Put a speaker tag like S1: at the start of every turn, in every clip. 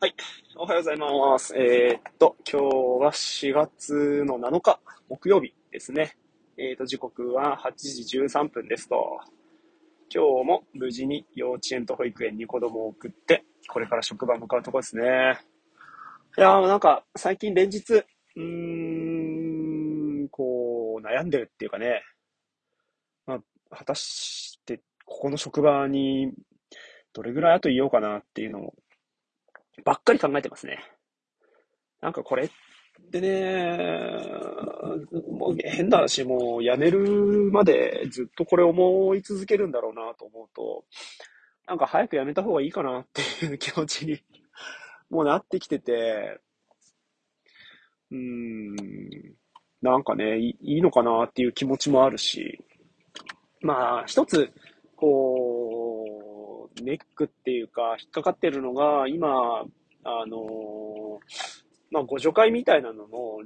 S1: はい。おはようございます。えーっと、今日は4月の7日、木曜日ですね。えーっと、時刻は8時13分ですと。今日も無事に幼稚園と保育園に子供を送って、これから職場向かうとこですね。いやー、なんか、最近連日、うーん、こう、悩んでるっていうかね、まあ、果たして、ここの職場に、どれぐらい後いようかなっていうのを、ばっかり考えてますね。なんかこれってね、もう変な話、もう辞めるまでずっとこれ思い続けるんだろうなと思うと、なんか早く辞めた方がいいかなっていう気持ちに もうなってきてて、うーん、なんかね、いいいのかなっていう気持ちもあるし、まあ、一つ、こう、ネックっていうか、引っかかってるのが、今、あの、まあ、ご助会みたいなのの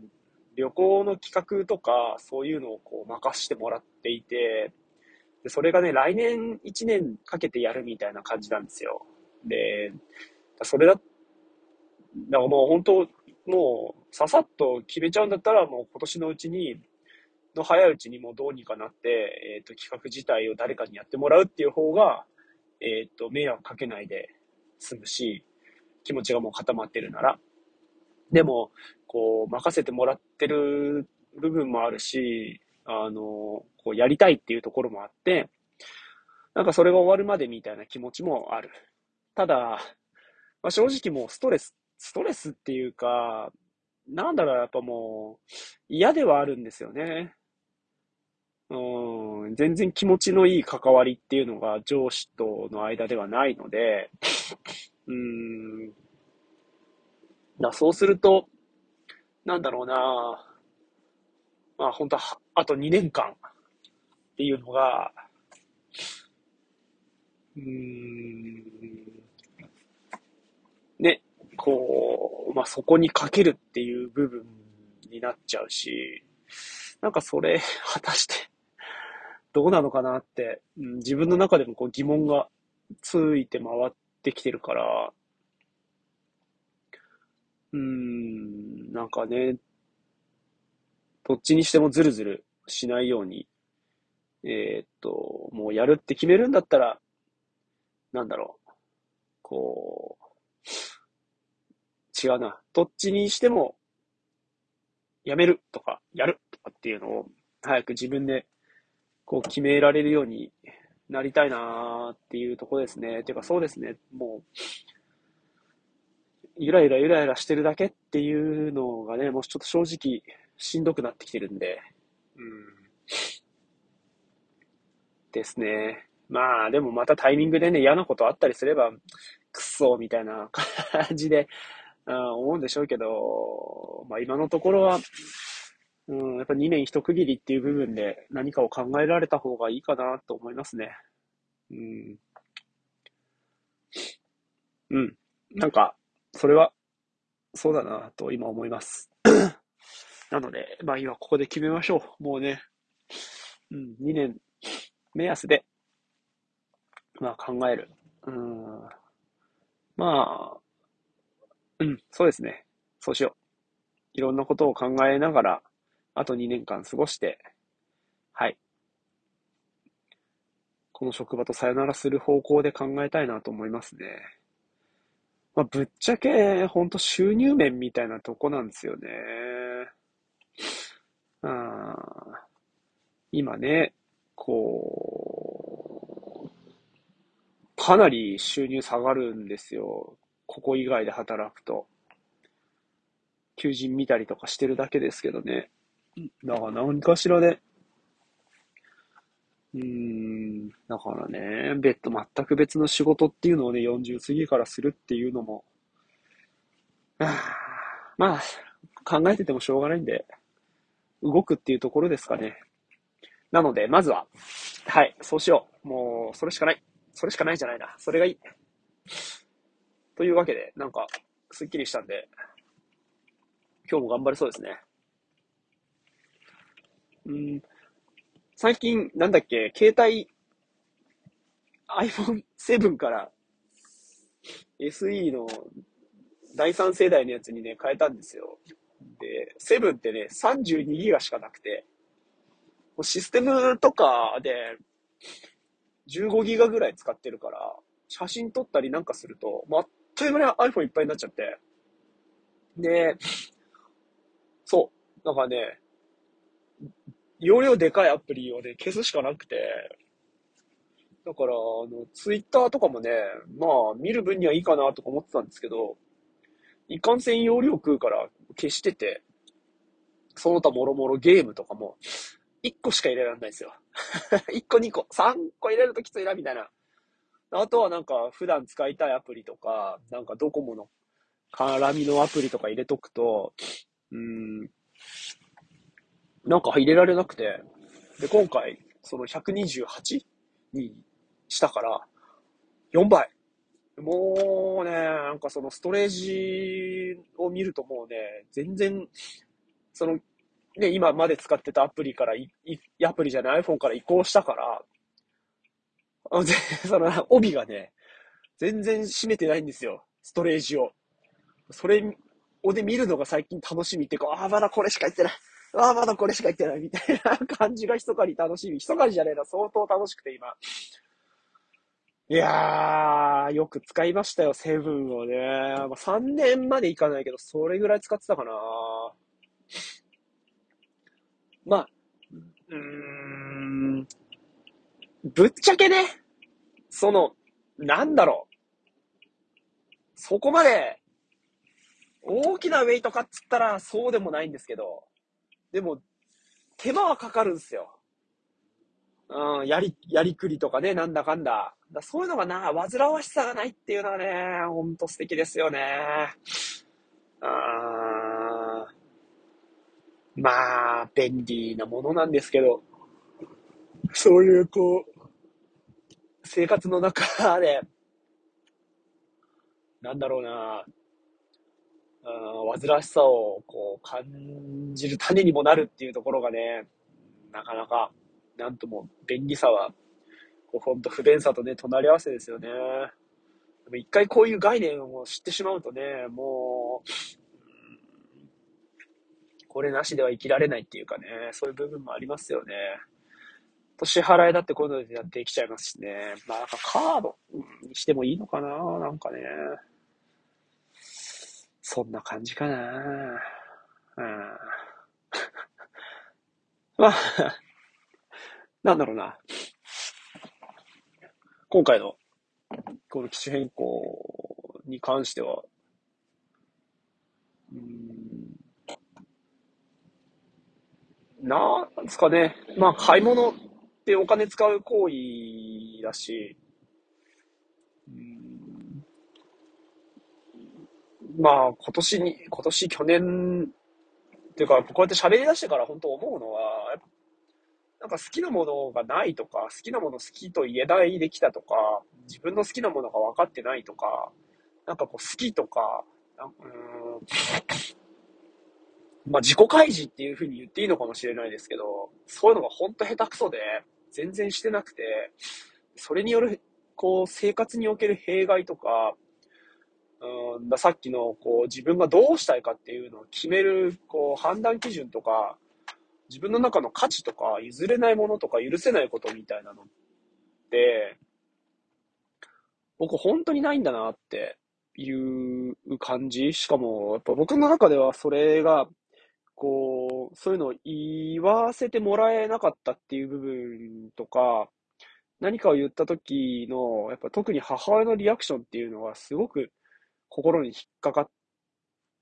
S1: 旅行の企画とか、そういうのをこう任してもらっていて、で、それがね、来年1年かけてやるみたいな感じなんですよ。で、それだ、だからもう本当、もう、ささっと決めちゃうんだったら、もう今年のうちに、の早いうちにもうどうにかなって、えっ、と、企画自体を誰かにやってもらうっていう方が、えっ、と、迷惑かけないで済むし、気持ちがもう固まってるなら。でも、こう、任せてもらってる部分もあるし、あの、こう、やりたいっていうところもあって、なんかそれが終わるまでみたいな気持ちもある。ただ、まあ、正直もうストレス、ストレスっていうか、なんだろう、やっぱもう、嫌ではあるんですよね。うん、全然気持ちのいい関わりっていうのが上司との間ではないので、うん、だそうすると、なんだろうな、まあ本当は、あと2年間っていうのが、うん、ね、こう、まあそこにかけるっていう部分になっちゃうし、なんかそれ、果たして、どうなのかなって、うん、自分の中でもこう疑問がついて回ってきてるから、うん、なんかね、どっちにしてもズルズルしないように、えーっと、もうやるって決めるんだったら、なんだろう、こう、違うな。どっちにしても、やめるとか、やるとかっていうのを、早く自分で、こう決められるようになりたいなーっていうとこですね。ていうかそうですね。もう、ゆらゆらゆらゆらしてるだけっていうのがね、もうちょっと正直しんどくなってきてるんで、うん。ですね。まあ、でもまたタイミングでね、嫌なことあったりすれば、くっそーみたいな感じで、うん思うんでしょうけど、まあ今のところは、うん、やっぱ2年一区切りっていう部分で何かを考えられた方がいいかなと思いますね。うん。うん。なんか、それは、そうだなと今思います。なので、まあ今ここで決めましょう。もうね、うん、2年目安で、まあ考える。うん。まあ、うん、そうですね。そうしよう。いろんなことを考えながら、あと2年間過ごして、はい。この職場とさよならする方向で考えたいなと思いますね。まあ、ぶっちゃけ、ほんと収入面みたいなとこなんですよね。あ今ね、こう、かなり収入下がるんですよ。ここ以外で働くと。求人見たりとかしてるだけですけどね。だから何かしらで、うーん、だからね、別途全く別の仕事っていうのをね、40過ぎからするっていうのも、あ まあ、考えててもしょうがないんで、動くっていうところですかね。なので、まずは、はい、そうしよう。もう、それしかない。それしかないじゃないな。それがいい。というわけで、なんか、すっきりしたんで、今日も頑張れそうですね。うん、最近、なんだっけ、携帯、iPhone7 から SE の第3世代のやつにね、変えたんですよ。で、セブンってね、32ギガしかなくて、もうシステムとかで、15ギガぐらい使ってるから、写真撮ったりなんかすると、まあっという間に iPhone いっぱいになっちゃって。で、そう。なんかね、容量でかいアプリをね、消すしかなくて、だから、あの、ツイッターとかもね、まあ、見る分にはいいかなとか思ってたんですけど、いかんせん容量食うから消してて、その他もろもろゲームとかも、1個しか入れられないんですよ。1個2個、3個入れるときついな、みたいな。あとはなんか、普段使いたいアプリとか、なんかドコモの絡みのアプリとか入れとくと、うん、なんか入れられなくて、で、今回、その128にしたから、4倍。もうね、なんかそのストレージを見るともうね、全然、その、ね、今まで使ってたアプリからい、いアプリじゃない iPhone から移行したから、あで、その、帯がね、全然閉めてないんですよ。ストレージを。それをで見るのが最近楽しみっていうか、ああ、まだこれしか言ってない。ああ、まだこれしか言ってないみたいな感じが密かに楽しみ。密かにじゃねえな、相当楽しくて今。いやー、よく使いましたよ、セブンをね。まあ、3年までいかないけど、それぐらい使ってたかな。まあ、うーん、ぶっちゃけね、その、なんだろう。そこまで、大きなウェイトかっつったらそうでもないんですけど、でも、手間はかかるんですよ。うん、やり、やりくりとかね、なんだかんだ。だそういうのがな、煩わしさがないっていうのはね、ほんと素敵ですよね。あまあ、便利なものなんですけど、そういうこう、生活の中で、なんだろうな、煩わしさをこう感じる種にもなるっていうところがね、なかなか、なんとも便利さは、こうほんと不便さとね、隣り合わせですよね。一回こういう概念を知ってしまうとね、もう、これなしでは生きられないっていうかね、そういう部分もありますよね。と支払いだってこういうのでやってきちゃいますしね。まあなんかカードにしてもいいのかななんかね。そんな感じかな。うん。まあ、なんだろうな。今回の、この機種変更に関しては、うん、なんですかね。まあ、買い物ってお金使う行為だし、うんまあ、今年に、今年、去年、っていうか、こうやって喋り出してから本当思うのは、なんか好きなものがないとか、好きなもの好きと言えないできたとか、自分の好きなものが分かってないとか、なんかこう好きとか、うん、まあ自己開示っていうふうに言っていいのかもしれないですけど、そういうのが本当下手くそで、全然してなくて、それによる、こう、生活における弊害とか、うんださっきのこう自分がどうしたいかっていうのを決めるこう判断基準とか自分の中の価値とか譲れないものとか許せないことみたいなのって僕本当にないんだなっていう感じ。しかもやっぱ僕の中ではそれがこうそういうのを言わせてもらえなかったっていう部分とか何かを言った時のやっぱ特に母親のリアクションっていうのはすごく心に引っかかっ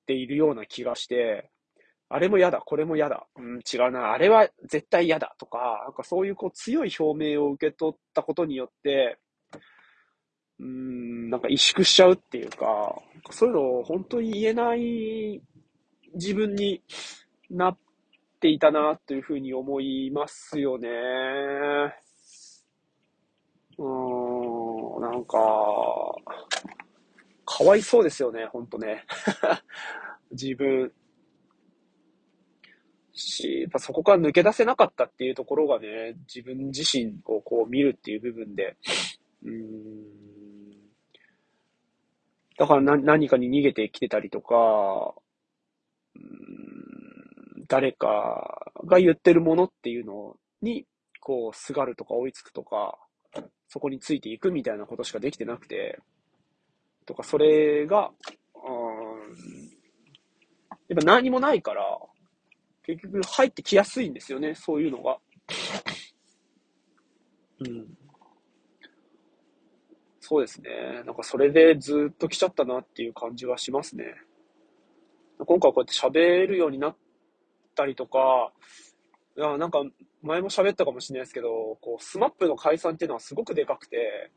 S1: ているような気がして、あれも嫌だ、これも嫌だ、うん、違うな、あれは絶対嫌だとか、なんかそういうこう強い表明を受け取ったことによって、うん、なんか萎縮しちゃうっていうか、そういうのを本当に言えない自分になっていたなというふうに思いますよね。うん、なんか、かわいそうですよね、ほんとね。自分。し、やっぱそこから抜け出せなかったっていうところがね、自分自身をこう見るっていう部分で、うん、だから何何かに逃げてきてたりとか、うん誰かが言ってるものっていうのに、こう、すがるとか追いつくとか、そこについていくみたいなことしかできてなくて、とか、それが、うんやっぱ何もないから、結局入ってきやすいんですよね、そういうのが。うん。そうですね。なんかそれでずっと来ちゃったなっていう感じはしますね。今回こうやって喋るようになったりとか、いや、なんか前も喋ったかもしれないですけど、こう、スマップの解散っていうのはすごくでかくて、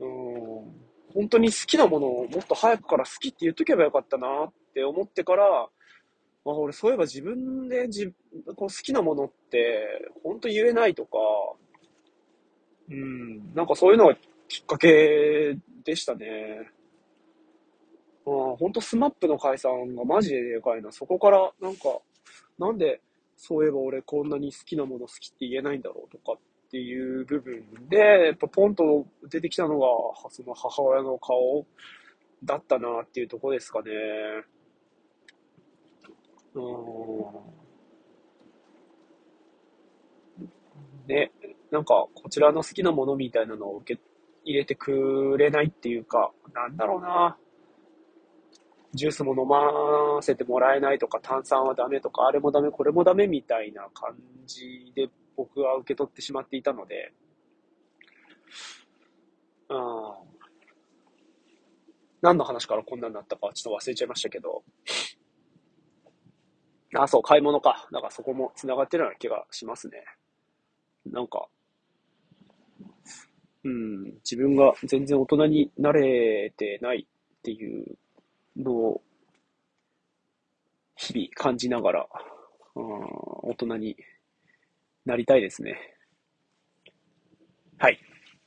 S1: うん、本当に好きなものをもっと早くから好きって言っとけばよかったなって思ってから、あ、俺そういえば自分でじこう好きなものって本当言えないとか、うん、なんかそういうのがきっかけでしたね。あ本当スマップの解散がマジででかいな。そこからなんか、なんでそういえば俺こんなに好きなもの好きって言えないんだろうとかっていう部分で、やっぱポンと出てきたのが、その母親の顔だったなっていうとこですかね。うん。ね、なんか、こちらの好きなものみたいなのを受け入れてくれないっていうか、なんだろうな。ジュースも飲ませてもらえないとか、炭酸はダメとか、あれもダメ、これもダメみたいな感じで僕は受け取ってしまっていたので、うん。何の話からこんなになったかちょっと忘れちゃいましたけど、あ、そう、買い物か。だかそこも繋がってるような気がしますね。なんか、うん、自分が全然大人になれてないっていうのを、日々感じながら、うん、大人になりたいですね。はい。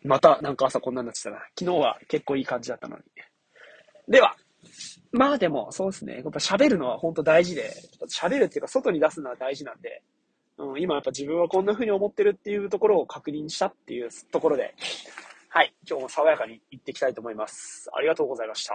S1: またなんか朝こんなになってたな。昨日は結構いい感じだったのに。では、まあでも、そうですね。やっぱ喋るのは本当大事で、喋るっていうか外に出すのは大事なんで、うん、今やっぱ自分はこんな風に思ってるっていうところを確認したっていうところで、はい、今日も爽やかに行っていきたいと思います。ありがとうございました。